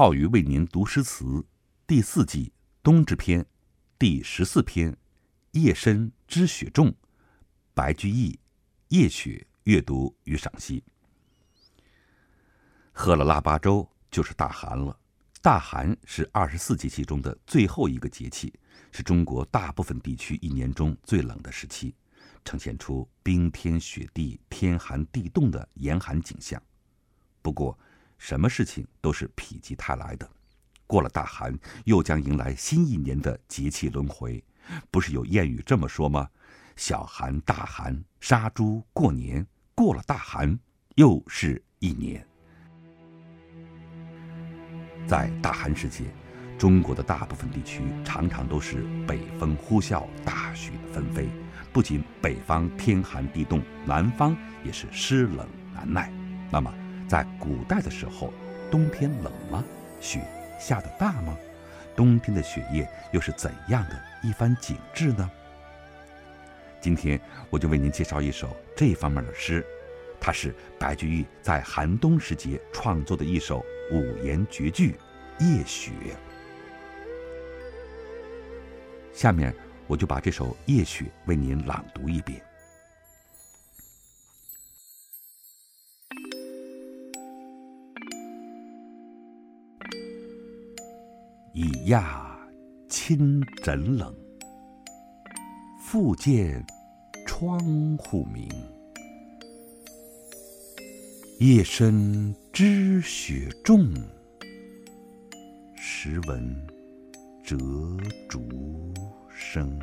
浩宇为您读诗词第四季冬之篇第十四篇《夜深知雪重》，白居易《夜雪》阅读与赏析。喝了腊八粥就是大寒了。大寒是二十四节气中的最后一个节气，是中国大部分地区一年中最冷的时期，呈现出冰天雪地、天寒地冻的严寒景象。不过，什么事情都是否极泰来的，过了大寒，又将迎来新一年的节气轮回。不是有谚语这么说吗？小寒、大寒，杀猪过年，过了大寒，又是一年。在大寒时节，中国的大部分地区常常都是北风呼啸、大雪纷飞。不仅北方天寒地冻，南方也是湿冷难耐。那么，在古代的时候，冬天冷吗？雪下得大吗？冬天的雪夜又是怎样的一番景致呢？今天我就为您介绍一首这方面的诗，它是白居易在寒冬时节创作的一首。五言绝句《夜雪》，下面我就把这首《夜雪》为您朗读一遍。已讶亲枕冷，复见窗户明。夜深知雪重，时闻折竹声。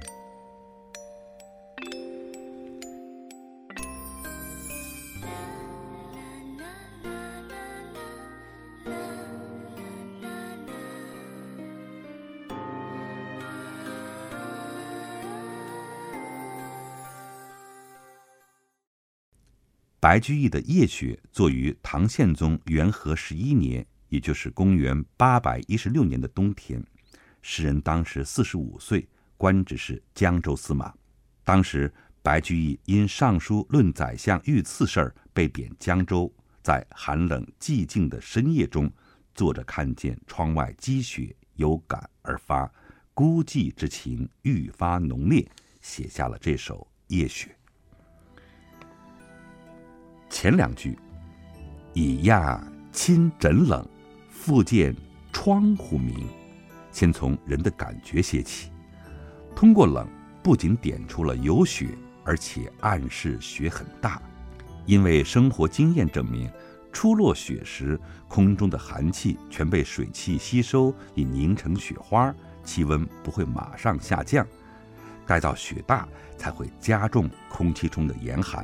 白居易的《夜雪》作于唐宪宗元和十一年，也就是公元八百一十六年的冬天。诗人当时四十五岁，官职是江州司马。当时白居易因上书论宰相遇刺事儿被贬江州，在寒冷寂静的深夜中，坐着看见窗外积雪，有感而发，孤寂之情愈发浓烈，写下了这首《夜雪》。前两句，已讶亲枕冷，复见窗户明。先从人的感觉写起，通过冷，不仅点出了有雪，而且暗示雪很大。因为生活经验证明，初落雪时，空中的寒气全被水汽吸收，已凝成雪花，气温不会马上下降。待到雪大，才会加重空气中的严寒。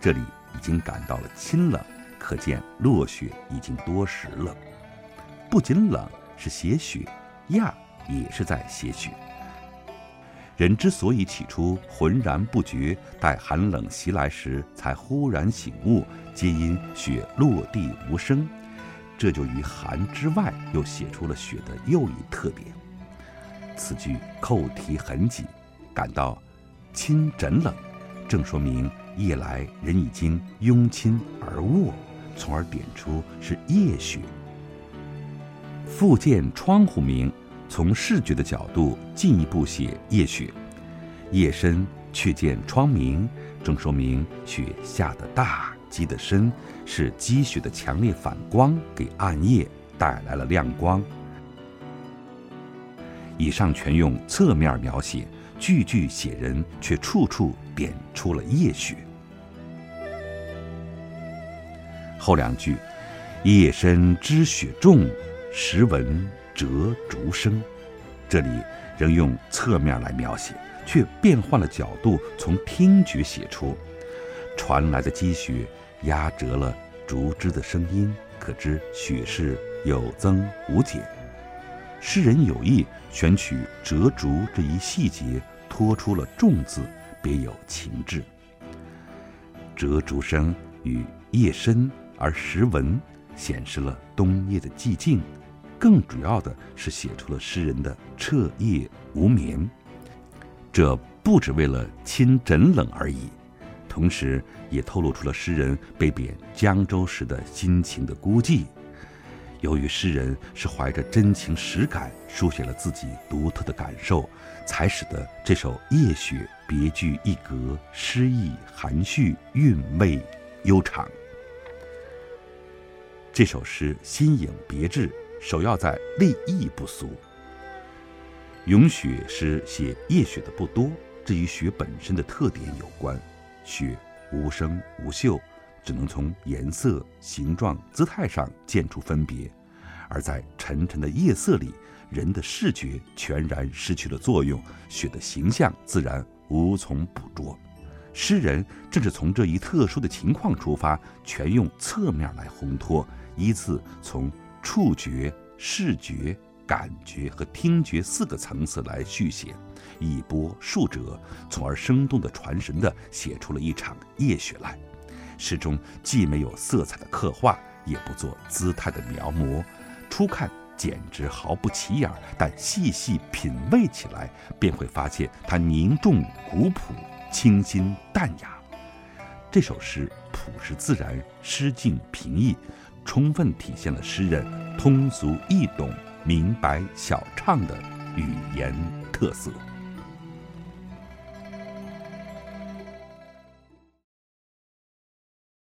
这里。已经感到了清冷，可见落雪已经多时了。不仅冷是写雪，亚也是在写雪。人之所以起初浑然不觉，待寒冷袭来时才忽然醒悟，皆因雪落地无声。这就于寒之外，又写出了雪的又一特点。此句扣题很紧，感到清枕冷，正说明。夜来人已经拥亲而卧，从而点出是夜雪。复见窗户明，从视觉的角度进一步写夜雪。夜深却见窗明，正说明雪下得大，积得深，是积雪的强烈反光给暗夜带来了亮光。以上全用侧面描写，句句写人，却处处点出了夜雪。后两句，夜深知雪重，时闻折竹声。这里仍用侧面来描写，却变换了角度，从听觉写出传来的积雪压折了竹枝的声音，可知雪是有增无减。诗人有意选取折竹这一细节，托出了重字，别有情致。折竹声与夜深。而时闻显示了冬夜的寂静，更主要的是写出了诗人的彻夜无眠。这不只为了亲枕冷而已，同时也透露出了诗人被贬江州时的心情的孤寂。由于诗人是怀着真情实感书写了自己独特的感受，才使得这首《夜雪》别具一格，诗意含蓄，韵味悠长。这首诗新颖别致，首要在立意不俗。咏雪诗写夜雪的不多，这与雪本身的特点有关。雪无声无嗅。只能从颜色、形状、姿态上见出分别，而在沉沉的夜色里，人的视觉全然失去了作用，雪的形象自然无从捕捉。诗人正是从这一特殊的情况出发，全用侧面来烘托，依次从触觉、视觉、感觉和听觉四个层次来续写，一波数折，从而生动的、传神的写出了一场夜雪来。诗中既没有色彩的刻画，也不做姿态的描摹，初看简直毫不起眼，但细细品味起来，便会发现它凝重古朴、清新淡雅。这首诗朴实自然，诗境平易，充分体现了诗人通俗易懂、明白晓畅的语言特色。